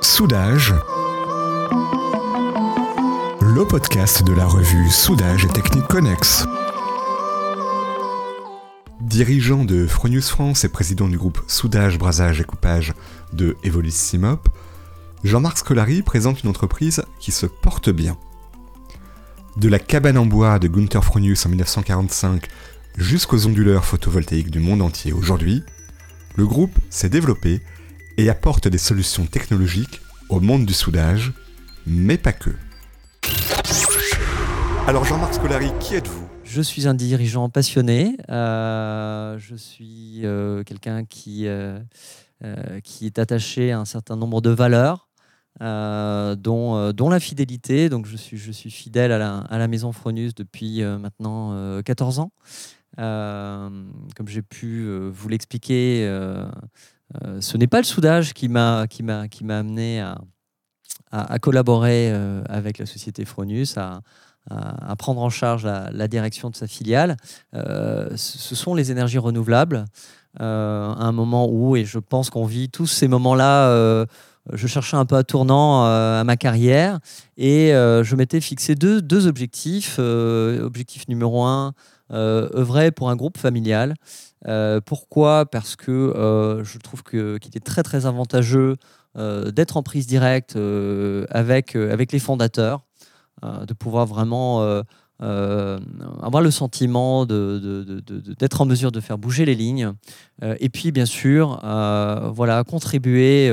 Soudage, le podcast de la revue Soudage et Technique Connex. Dirigeant de Fronius France et président du groupe Soudage, Brasage et Coupage de Evolis Simop, Jean-Marc Scolari présente une entreprise qui se porte bien. De la cabane en bois de Gunther Fronius en 1945 jusqu'aux onduleurs photovoltaïques du monde entier aujourd'hui, le groupe s'est développé et apporte des solutions technologiques au monde du soudage, mais pas que. Alors Jean-Marc Scolari, qui êtes-vous? Je suis un dirigeant passionné. Euh, je suis euh, quelqu'un qui, euh, qui est attaché à un certain nombre de valeurs. dont, dont, la fidélité. Donc, je suis, je suis fidèle à la, à la maison Fronus depuis maintenant 14 ans. Comme j'ai pu vous l'expliquer, euh, ce n'est pas le soudage qui m'a amené à, collaborer euh, avec la société Fronus, à, prendre en charge la, direction de sa filiale. Euh, ce sont les énergies renouvelables. à un moment où, et je pense qu'on vit tous ces moments-là, je cherchais un peu à tournant à ma carrière et je m'étais fixé deux objectifs. objectif numéro un, œuvrer pour un groupe familial euh, pourquoi? Parce que euh, je trouve qu'il est très très avantageux euh, d'être en prise directe avec, avec les fondateurs, de pouvoir vraiment avoir le sentiment d'être en mesure de faire bouger les lignes. et puis bien sûr, voilà, contribuer.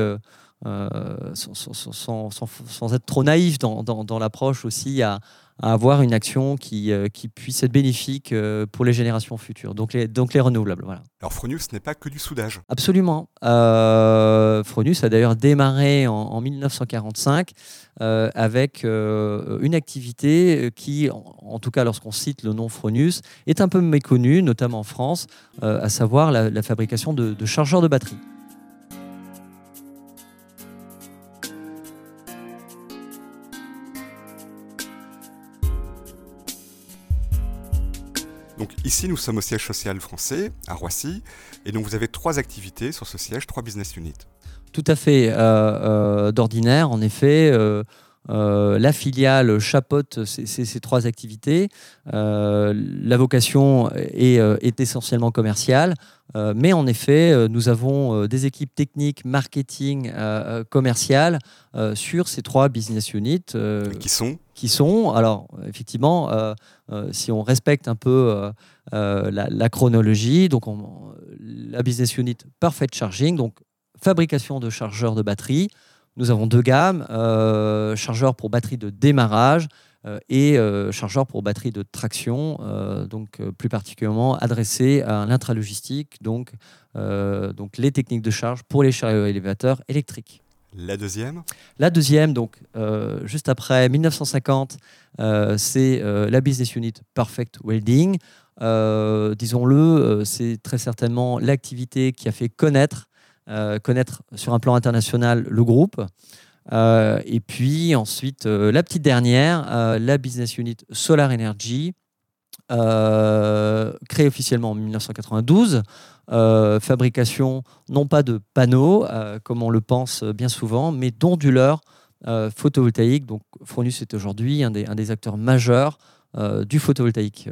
Sans, être trop naïf dans l'approche aussi à, à avoir une action qui, euh, qui puisse être bénéfique euh, pour les générations futures, donc les, donc les renouvelables. Voilà. Alors Fronius n'est pas que du soudage. Absolument. Euh, Fronius a d'ailleurs démarré en, 1945 avec une activité qui, en, tout cas lorsqu'on cite le nom Fronius, est un peu méconnue, notamment en France, à savoir la, fabrication de, de chargeurs de batterie. Ici, nous sommes au siège social français, à Roissy, et donc vous avez trois activités sur ce siège, trois business units. Tout à fait. Euh, euh, d'ordinaire, en effet, euh, la filiale chapeaute ces, trois activités. la vocation est, essentiellement commerciale, mais en effet, nous avons des équipes techniques, marketing, commerciales sur ces trois business units. qui sont Qui sont, alors effectivement, si on respecte un peu la, chronologie, donc la business unit Perfect Charging, donc fabrication de chargeurs de batterie. Nous avons deux gammes, euh, chargeurs pour batterie de démarrage euh, et euh, chargeurs pour batterie de traction, donc plus particulièrement adressés à l'intralogistique, donc, donc les techniques de charge pour les chariots élévateurs électriques. La deuxième? La deuxième, donc juste après 1950, c'est la business unit Perfect Welding. Disons-le, c'est très certainement l'activité qui a fait connaître euh, connaître sur un plan international le groupe. Euh, et puis ensuite, euh, la petite dernière, la business unit Solar Energy, créée officiellement en 1992. fabrication non pas de panneaux, comme on le pense bien souvent, mais d'onduleurs photovoltaïques. Donc Fronus est aujourd'hui un des, acteurs majeurs du photovoltaïque.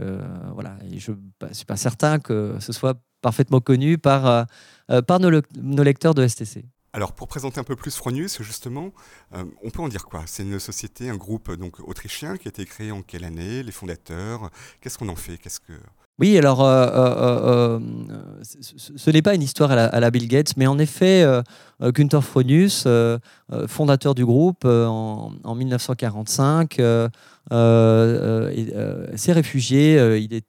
voilà. Je ne suis pas certain que ce soit parfaitement connu euh, euh, par nos, lecteurs de STC. Alors pour présenter un peu plus Fronius, justement, euh, on peut en dire quoi? C'est une société, un groupe donc autrichien qui a été créé en quelle année? Les fondateurs? Qu'est-ce qu'on en fait? Oui, alors ce, n'est pas une histoire à la, Bill Gates, mais en effet, Günther Fronius, fondateur du groupe en, en 1945, euh, euh, euh, s'est réfugié.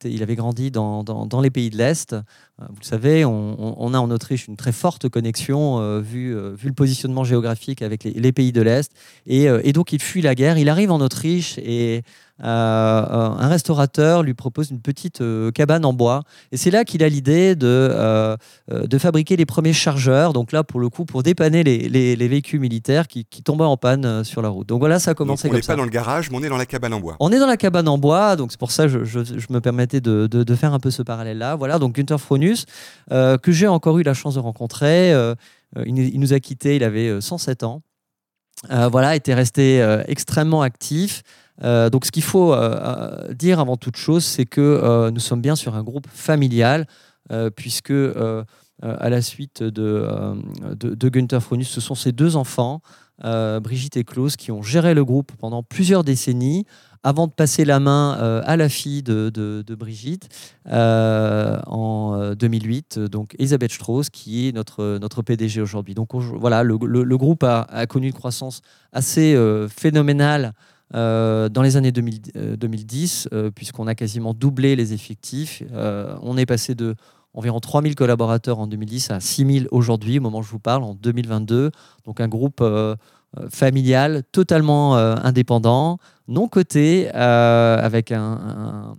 il, avait grandi dans, les pays de l'Est. vous savez, on, a en Autriche une très forte connexion vu, le positionnement géographique avec les, pays de l'Est. Et, et, donc, il fuit la guerre. Il arrive en Autriche et un restaurateur lui propose une petite cabane en bois. Et c'est là qu'il a l'idée de, de fabriquer les premiers chargeurs. Donc là, pour le coup, pour dépanner les, les, véhicules militaires qui, qui, tombaient en panne sur la route. Donc voilà, ça a commencé on comme ça. On n'est pas dans le garage, mais on est dans la cabane en bois. On est dans la cabane en bois, donc c'est pour ça que je, je, me permettais de, de, faire un peu ce parallèle-là. Voilà, donc Günther Fronus, que j'ai encore eu la chance de rencontrer. il, il, nous a quittés, il avait 107 ans. Euh, voilà, était resté euh, extrêmement actif. Euh, donc, ce qu'il faut dire avant toute chose, c'est que nous sommes bien sur un groupe familial, puisque à la suite de, de, Günther Fronus, ce sont ses deux enfants, Brigitte et Klaus, qui ont géré le groupe pendant plusieurs décennies avant de passer la main euh, à la fille de, Brigitte euh, en 2008, euh, donc Elisabeth Strauss, qui est notre, notre PDG aujourd'hui. Donc voilà, le, groupe a, connu une croissance assez phénoménale. dans les années 2010, puisqu'on a quasiment doublé les effectifs. on est passé de environ 3000 collaborateurs en 2010 à 6000 aujourd'hui, au moment où je vous parle, en 2022. Donc un groupe familial, totalement indépendant, non coté, euh, avec un,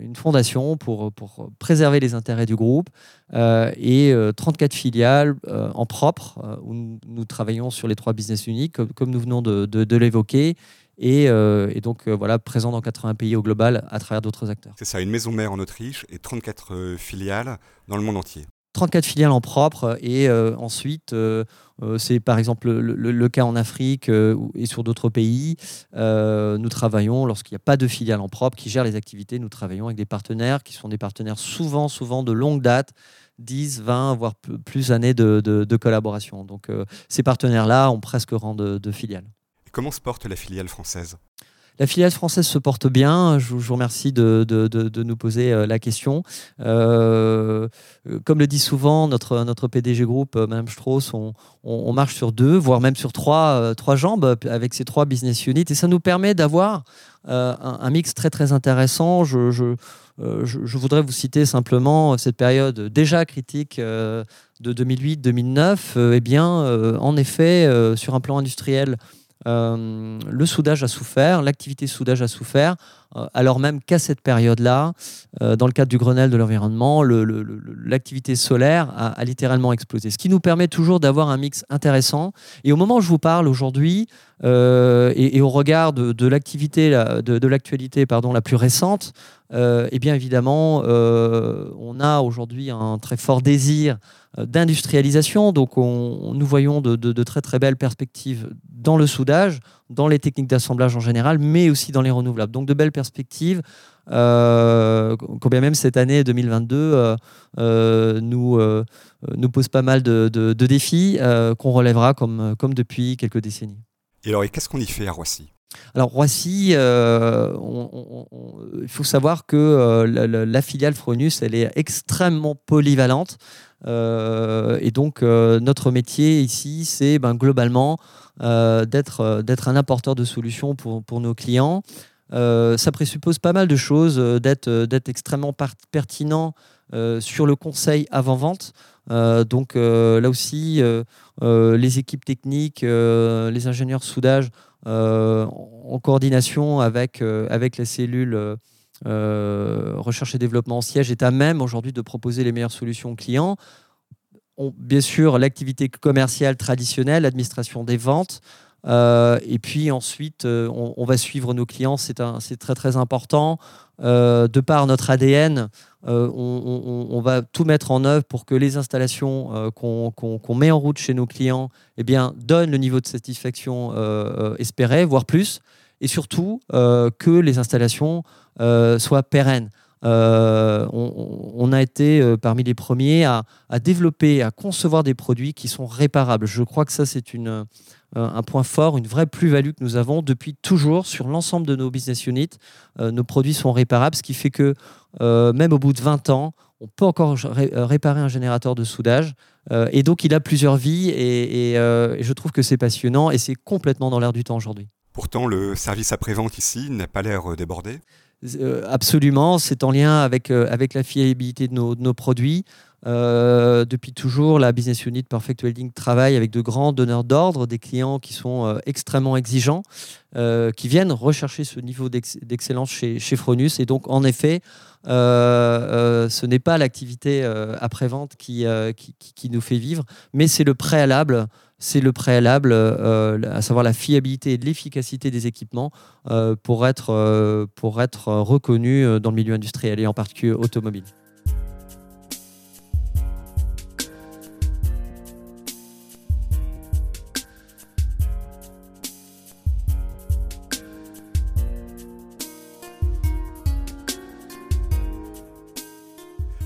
une fondation pour, préserver les intérêts du groupe euh, et 34 euh, filiales en propre où nous, travaillons sur les trois business uniques comme, nous venons de, l'évoquer et, et, donc voilà présent dans 80 pays au global à travers d'autres acteurs. C'est ça, une maison mère en Autriche et 34 filiales dans le monde entier. 34 filiales en propre et euh, ensuite euh, euh, c'est par exemple le, cas en Afrique et sur d'autres pays. nous travaillons lorsqu'il n'y a pas de filiales en propre qui gèrent les activités. Nous travaillons avec des partenaires qui sont des partenaires souvent, souvent de longue date, 10, 20, voire plus années de, collaboration. Donc ces partenaires-là ont presque rang de, de filiales. Comment se porte la filiale française? La filiale française se porte bien. Je vous remercie de, nous poser euh, la question. Euh, comme le dit souvent notre, PDG groupe, euh, Mme Strauss, on, marche sur deux, voire même sur trois, jambes avec ces trois business units. Et ça nous permet d'avoir un, mix très très intéressant. Je, voudrais vous citer simplement cette période déjà critique de 2008-2009. eh bien, en effet, sur un plan industriel, euh, le soudage a souffert, l'activité soudage a souffert, euh, alors même qu'à cette période-là, euh, dans le cadre du Grenelle de l'environnement, l'activité solaire a, littéralement explosé. Ce qui nous permet toujours d'avoir un mix intéressant. Et au moment où je vous parle aujourd'hui, et, au regard de, l'activité, de, de l'actualité pardon, la plus récente, eh bien évidemment, on a aujourd'hui un très fort désir d'industrialisation. Donc on, nous voyons de, de, très très belles perspectives dans le soudage, dans les techniques d'assemblage en général, mais aussi dans les renouvelables. Donc de belles perspectives. Euh, combien même cette année 2022 euh, euh, nous, nous pose pas mal de, de défis qu'on relèvera comme, comme depuis quelques décennies. Et alors, qu'est-ce qu'on y fait à Roissy? Alors Roissy, il faut savoir que la, filiale Fronus, elle est extrêmement polyvalente. Et donc notre métier ici, c'est ben, globalement euh, euh, d'être un apporteur de solutions pour, pour nos clients. Euh, ça présuppose pas mal de choses, d'être extrêmement pertinent sur le conseil avant-vente. donc là aussi, les équipes techniques, les ingénieurs soudage, en coordination avec, avec la cellule recherche et développement en siège, est à même aujourd'hui de proposer les meilleures solutions aux clients bien sûr l'activité commerciale traditionnelle, l'administration des ventes. Euh, et puis ensuite, euh, on, va suivre nos clients, c'est très très important. Euh, de par notre ADN, on, va tout mettre en œuvre pour que les installations qu'on met en route chez nos clients eh bien, donnent le niveau de satisfaction espéré, voire plus. Et surtout, que les installations soient pérennes. Euh, on, a été euh, parmi les premiers à, développer, à concevoir des produits qui sont réparables. Je crois que ça, c'est euh, un point fort, une vraie plus-value que nous avons depuis toujours sur l'ensemble de nos business units. nos produits sont réparables, ce qui fait que même au bout de 20 ans, on peut encore réparer un générateur de soudage. et donc, il a plusieurs vies et je trouve que c'est passionnant et c'est complètement dans l'air du temps aujourd'hui. Pourtant, le service après-vente ici n'a pas l'air débordé. Euh, absolument, c'est en lien avec, euh, la fiabilité de nos, produits. depuis toujours, la business unit Perfect Welding travaille avec de grands donneurs d'ordre, des clients qui sont extrêmement exigeants, qui viennent rechercher ce niveau d'excellence chez, chez Fronus. Et donc, en effet, ce n'est pas l'activité après-vente qui, nous fait vivre, mais c'est le préalable c'est le préalable, euh, à savoir la fiabilité et l'efficacité des équipements euh, pour, être, euh, reconnu dans le milieu industriel et en particulier automobile.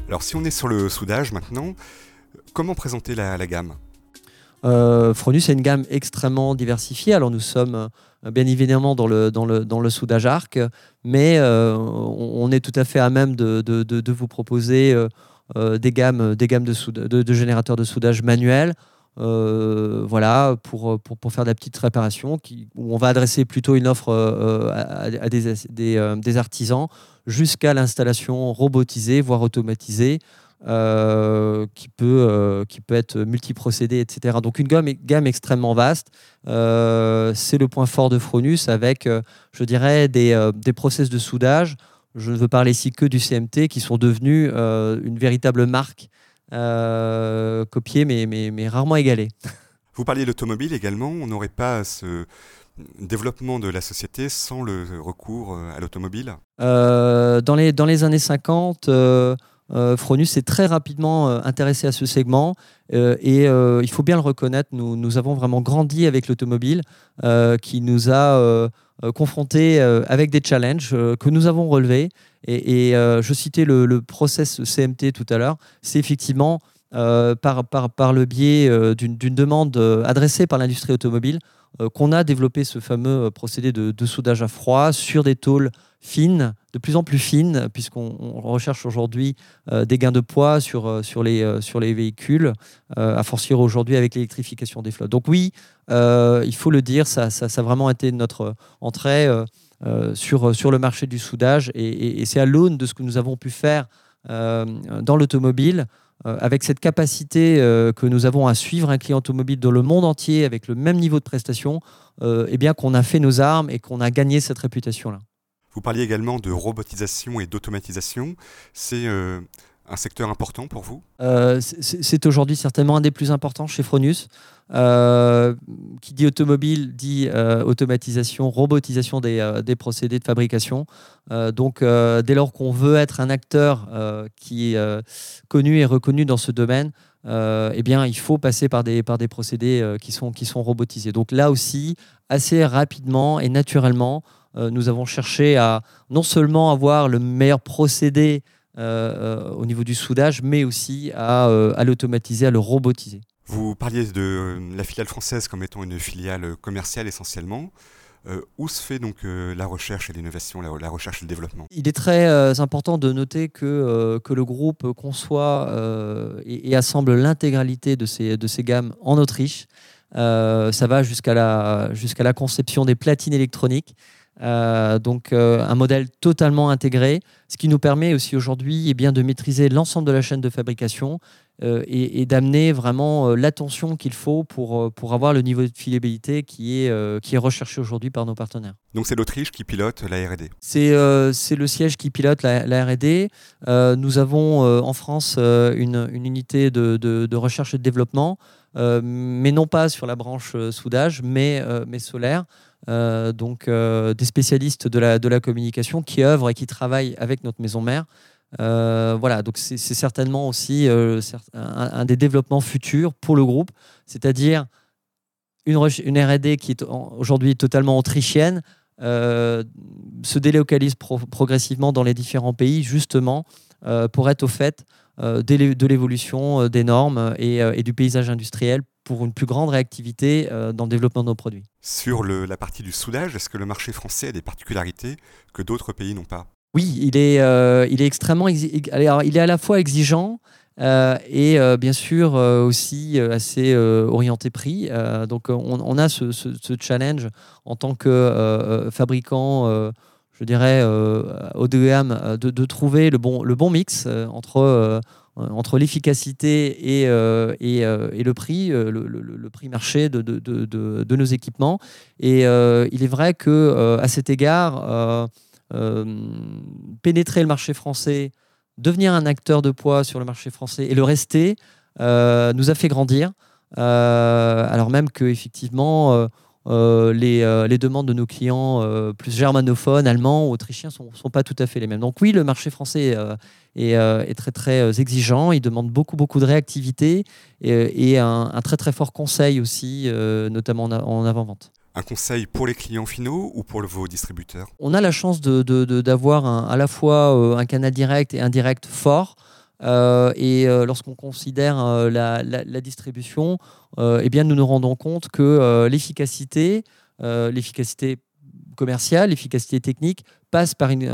Alors si on est sur le soudage maintenant, comment présenter la gamme? Euh, Fronus a une gamme extrêmement diversifiée. Alors nous sommes euh, bien évidemment dans le, dans le, dans le soudage arc, mais euh, on, est tout à fait à même de, de, de, vous proposer des gammes, des gammes de, de, générateurs de soudage manuels. voilà, pour, pour, pour, faire de la petite réparation, qui, où on va adresser plutôt une offre à, des, des artisans jusqu'à l'installation robotisée, voire automatisée, euh, qui, peut, euh, qui peut être multiprocédé, etc. Donc une gamme, gamme extrêmement vaste. Euh, c'est le point fort de Fronus avec, je dirais, des, des process de soudage. Je ne veux parler ici que du CMT qui sont devenus une véritable marque copiée mais, mais, mais rarement égalée. Vous parliez de l'automobile également. On n'aurait pas ce développement de la société sans le recours à l'automobile? Dans, les, dans les années 50, euh, Fronus s'est très rapidement euh, intéressé à ce segment euh, et il faut bien le reconnaître, nous, avons vraiment grandi avec l'automobile qui nous a confrontés avec des challenges que nous avons relevés. Et, je citais le, le, process CMT tout à l'heure, c'est effectivement par, le biais d'une demande adressée par l'industrie automobile qu'on a développé ce fameux procédé de, de soudage à froid sur des tôles fines, de plus en plus fines, puisqu'on recherche aujourd'hui euh, des gains de poids sur, euh, euh, les véhicules, à fortiori aujourd'hui avec l'électrification des flottes. Donc oui, il faut le dire, ça, ça, a vraiment été notre entrée sur, sur le marché du soudage, et, c'est à l'aune de ce que nous avons pu faire dans l'automobile, avec cette capacité que nous avons à suivre un client automobile dans le monde entier avec le même niveau de prestation, eh bien qu'on a fait nos armes et qu'on a gagné cette réputation-là. Vous parliez également de robotisation et d'automatisation. C'est euh, un secteur important pour vous? Euh, C'est aujourd'hui certainement un des plus importants chez Fronus. Euh, qui dit automobile dit automatisation, robotisation des, des, procédés de fabrication. donc, dès lors qu'on veut être un acteur qui est connu et reconnu dans ce domaine, eh bien, il faut passer par des, par des procédés qui, sont, qui sont robotisés. Donc là aussi, assez rapidement et naturellement, nous avons cherché à non seulement avoir le meilleur procédé euh, euh, au niveau du soudage, mais aussi à, l'automatiser, à le robotiser. Vous parliez de la filiale française comme étant une filiale commerciale essentiellement. où se fait donc la recherche et l'innovation, la, recherche et le développement? Il est très important de noter que, que le groupe conçoit et, assemble l'intégralité de ces, de ces gammes en Autriche. ça va jusqu'à la, jusqu'à la conception des platines électroniques. Euh, donc euh, un modèle totalement intégré, ce qui nous permet aussi aujourd'hui eh bien de maîtriser l'ensemble de la chaîne de fabrication euh, et, d'amener vraiment l'attention qu'il faut pour, pour avoir le niveau de fiabilité qui est, qui est recherché aujourd'hui par nos partenaires. Donc c'est l'Autriche qui pilote la R&D C'est c'est le siège qui pilote la, la R&D. nous avons en France une, une, unité de, de, de, recherche et de développement, mais non pas sur la branche soudage, mais, mais solaire. Euh, donc euh, des spécialistes de la, de la communication qui œuvrent et qui travaillent avec notre maison mère. Euh, voilà, donc c'est certainement aussi un, des développements futurs pour le groupe, c'est-à-dire une, une R&D qui est aujourd'hui totalement autrichienne, se délocalise progressivement dans les différents pays justement pour être au fait de l'évolution des normes et, et, du paysage industriel pour une plus grande réactivité euh, dans le développement de nos produits. Sur la partie du soudage, est-ce que le marché français a des particularités que d'autres pays n'ont pas? Oui, il est, euh, il est extrêmement Alors, il est à la fois exigeant euh, et bien sûr aussi assez orienté prix. donc on, a ce, challenge en tant que fabricant, je dirais, haut de gamme, de, trouver le bon, le bon mix entre entre l'efficacité et, et, le prix, le, prix marché de, de, de, de, nos équipements. Et il est vrai que à cet égard, pénétrer le marché français, devenir un acteur de poids sur le marché français et le rester, nous a fait grandir. alors même que effectivement euh, les, euh, les, demandes de nos clients euh, plus germanophones, allemands, autrichiens ne sont, sont, pas tout à fait les mêmes. Donc oui, le marché français est, est, très très exigeant, il demande beaucoup beaucoup de réactivité et, un, très très fort conseil aussi, notamment en, avant-vente. Un conseil pour les clients finaux ou pour vos distributeurs? On a la chance d'avoir de, à la fois un canal direct et indirect fort. Euh, et euh, lorsqu'on considère euh, la, distribution, eh bien, nous nous rendons compte que l'efficacité, l'efficacité commerciale, l'efficacité technique passe par une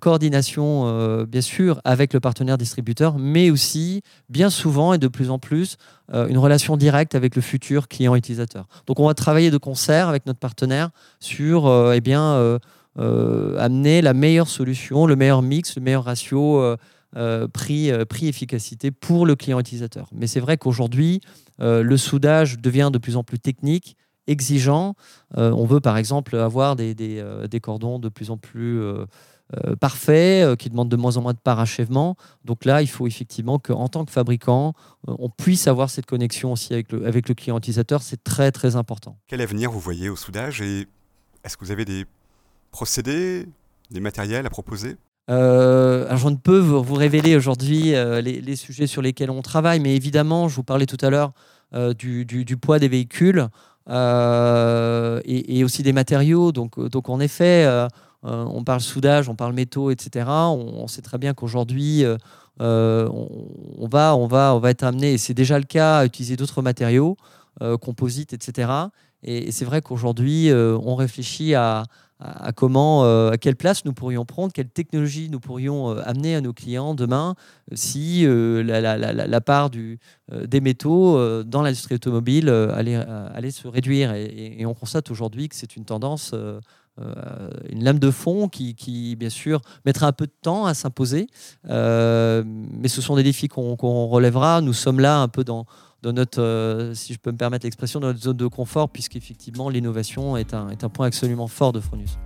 coordination, bien sûr, avec le partenaire distributeur, mais aussi, bien souvent et de plus en plus, une relation directe avec le futur client utilisateur. Donc, on va travailler de concert avec notre partenaire sur, eh bien, amener la meilleure solution, le meilleur mix, le meilleur ratio euh, prix, euh, prix efficacité pour le client utilisateur. Mais c'est vrai qu'aujourd'hui, euh, le soudage devient de plus en plus technique, exigeant. on veut par exemple avoir des, des, cordons de plus en plus parfaits, qui demandent de moins en moins de parachèvement. Donc là, il faut effectivement qu'en tant que fabricant, on puisse avoir cette connexion aussi avec le, avec le client utilisateur. C'est très très important. Quel avenir vous voyez au soudage et est-ce que vous avez des procédés, des matériels à proposer? Euh, alors je ne peux vous, révéler aujourd'hui euh, les, sujets sur lesquels on travaille, mais évidemment, je vous parlais tout à l'heure euh, du, poids des véhicules et, aussi des matériaux. Donc, donc en effet, on parle soudage, on parle métaux, etc. On, sait très bien qu'aujourd'hui, on, va, on, va, on va être amené, et c'est déjà le cas, à utiliser d'autres matériaux, composites, etc. et c'est vrai qu'aujourd'hui, on réfléchit à, comment, euh, à quelle place nous pourrions prendre, quelle technologie nous pourrions euh, amener à nos clients demain euh, si la, part des métaux dans l'industrie automobile allait, se réduire. Et, on constate aujourd'hui que c'est une tendance, une lame de fond qui, bien sûr, mettra un peu de temps à s'imposer. mais ce sont des défis qu'on relèvera. Nous sommes là un peu dans dans notre, euh, si je peux me permettre l'expression, dans notre zone de confort, puisqu'effectivement l'innovation est un, point absolument fort de Fronus.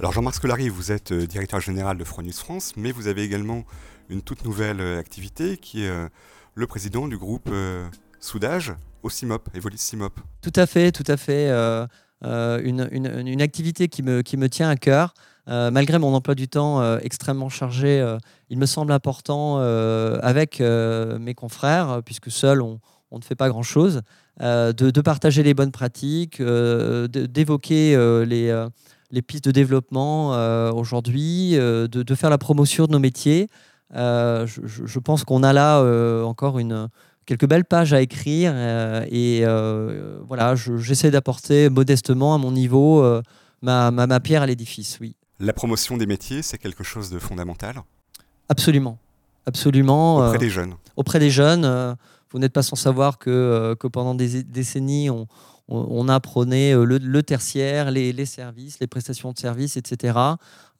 Alors Jean-Marc Scolari, vous êtes euh, directeur général de Fronus France, mais vous avez également une toute nouvelle euh, activité qui est le président du groupe Soudage au CIMOP, Evolis CIMOP. Tout à fait, tout à fait. Euh, euh, une, une, une, activité qui me, qui me tient à cœur. Euh, malgré mon emploi du temps extrêmement chargé, il me semble important avec mes confrères, puisque seul on, on, ne fait pas grand-chose, de, de, partager les bonnes pratiques, d'évoquer les, les, pistes de développement aujourd'hui, de, de, faire la promotion de nos métiers. Je, je, pense qu'on a là encore une, quelques belles pages à écrire euh, et euh, voilà, j'essaie d'apporter modestement à mon niveau euh, ma, ma, pierre à l'édifice, oui. La promotion des métiers, c'est quelque chose de fondamental? Absolument, absolument. Auprès des jeunes? Auprès des jeunes, vous n'êtes pas sans savoir que, que pendant des décennies, on, on, apprenait le, tertiaire, les, services, les prestations de services, etc.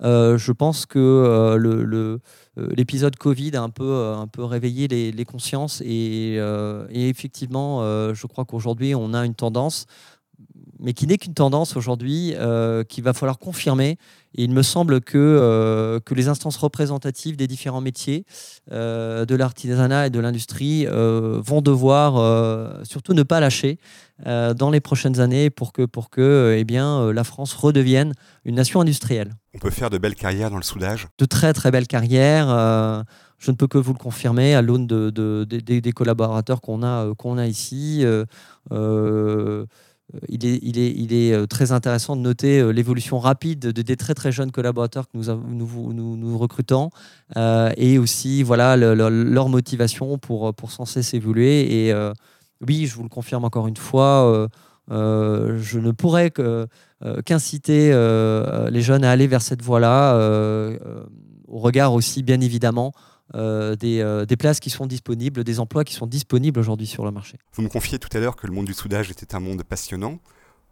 je pense que euh, l'épisode Covid a un peu, euh, réveillé les, consciences et, euh, effectivement, je crois qu'aujourd'hui, on a une tendance mais qui n'est qu'une tendance aujourd'hui, qu'il va falloir confirmer. Et il me semble que, que les instances représentatives des différents métiers, de l'artisanat et de l'industrie, vont devoir surtout ne pas lâcher dans les prochaines années pour que, pour que eh bien, la France redevienne une nation industrielle. On peut faire de belles carrières dans le soudage? De très très belles carrières. Euh, je ne peux que vous le confirmer à l'aune de, des collaborateurs qu'on a, euh, qu'on a ici. Euh, il est, il, est, est, très intéressant de noter l'évolution rapide de, des très très jeunes collaborateurs que nous, recrutons et aussi voilà, leur motivation pour, pour sans cesse évoluer. Et oui, je vous le confirme encore une fois, je ne pourrais euh, qu'inciter euh, les jeunes à aller vers cette voie-là, euh, au regard aussi bien évidemment des, des, places qui sont disponibles, des emplois qui sont disponibles aujourd'hui sur le marché. Vous me confiez tout à l'heure que le monde du soudage était un monde passionnant.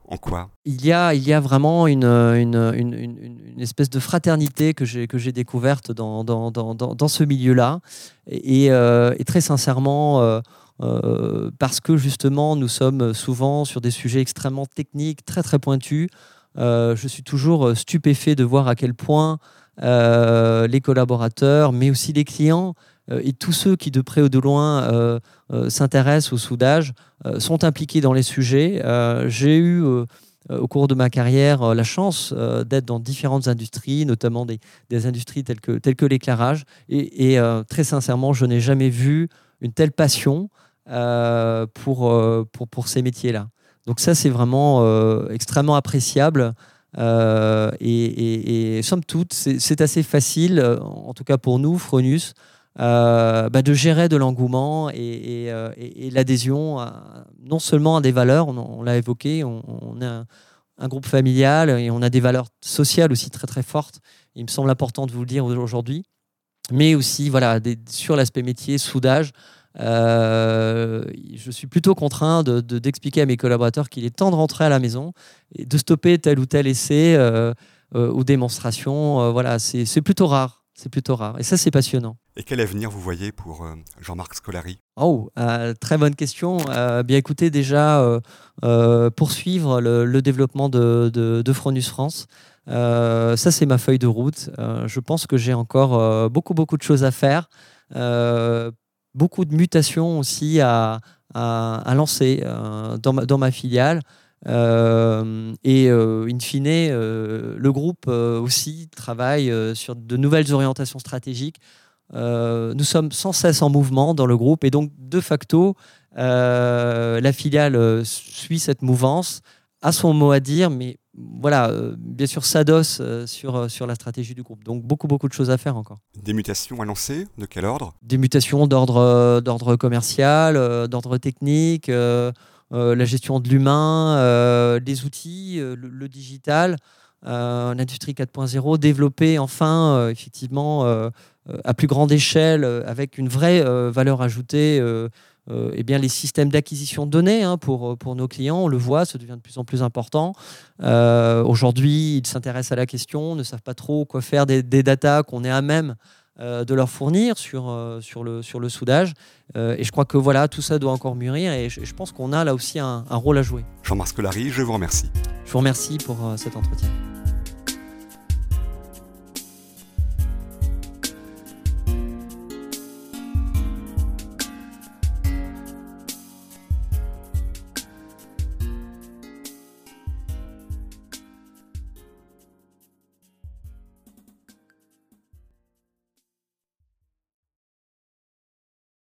En quoi? Il y, a, il y a vraiment une, une, une, une espèce de fraternité que j'ai, découverte dans, dans, dans, dans ce milieu-là. Et, et, très sincèrement, euh, parce que justement, nous sommes souvent sur des sujets extrêmement techniques, très très pointus. Euh, je suis toujours stupéfait de voir à quel point euh, les collaborateurs, mais aussi les clients et tous ceux qui de près ou de loin s'intéressent au soudage sont impliqués dans les sujets. J'ai eu au cours de ma carrière la chance d'être dans différentes industries, notamment des, industries telles que, l'éclairage. Et, très sincèrement, je n'ai jamais vu une telle passion euh, pour, euh, pour, ces métiers-là. Donc ça, c'est vraiment euh, extrêmement appréciable. Et, et, somme toute, c'est assez facile, en tout cas pour nous, Fronus, bah, de gérer de l'engouement et, l'adhésion non seulement à des valeurs, on, l'a évoqué, on, a un, groupe familial et on a des valeurs sociales aussi très très fortes. Il me semble important de vous le dire aujourd'hui, mais aussi voilà, sur l'aspect métier, soudage. Euh, je suis plutôt contraint d'expliquer de, à mes collaborateurs qu'il est temps de rentrer à la maison et de stopper tel ou tel essai euh, euh, ou démonstration. voilà, c'est plutôt rare. C'est plutôt rare. Et ça, c'est passionnant. Et quel avenir vous voyez pour Jean-Marc Scolari? Oh, très bonne question. bien écoutez, déjà, poursuivre le, développement de, de, de, Fronus France. ça, c'est ma feuille de route. je pense que j'ai encore beaucoup, beaucoup de choses à faire beaucoup de mutations aussi à, lancer euh, dans, ma, dans, ma, filiale. Euh, et euh, in fine, le groupe aussi travaille sur de nouvelles orientations stratégiques. nous sommes sans cesse en mouvement dans le groupe et donc de facto, la filiale suit cette mouvance, a son mot à dire, mais voilà, euh, bien sûr, s'adosse euh, sur, euh, sur la stratégie du groupe. Donc beaucoup, beaucoup de choses à faire encore. Des mutations à lancer De quel ordre? Des mutations d'ordre, d'ordre commercial, d'ordre technique, la gestion de l'humain, les outils, le, digital, l'industrie 4.0, développer enfin, effectivement, à plus grande échelle, avec une vraie valeur ajoutée euh, eh bien, les systèmes d'acquisition de données hein, pour, euh, pour nos clients. On le voit, ça devient de plus en plus important. Euh, aujourd'hui, ils s'intéressent à la question, ne savent pas trop quoi faire des, des datas qu'on est à même de leur fournir sur, sur, le, sur le soudage. et je crois que voilà, tout ça doit encore mûrir et je, pense qu'on a là aussi un, un rôle à jouer. Jean-Marc Scolari, je vous remercie. Je vous remercie pour cet entretien.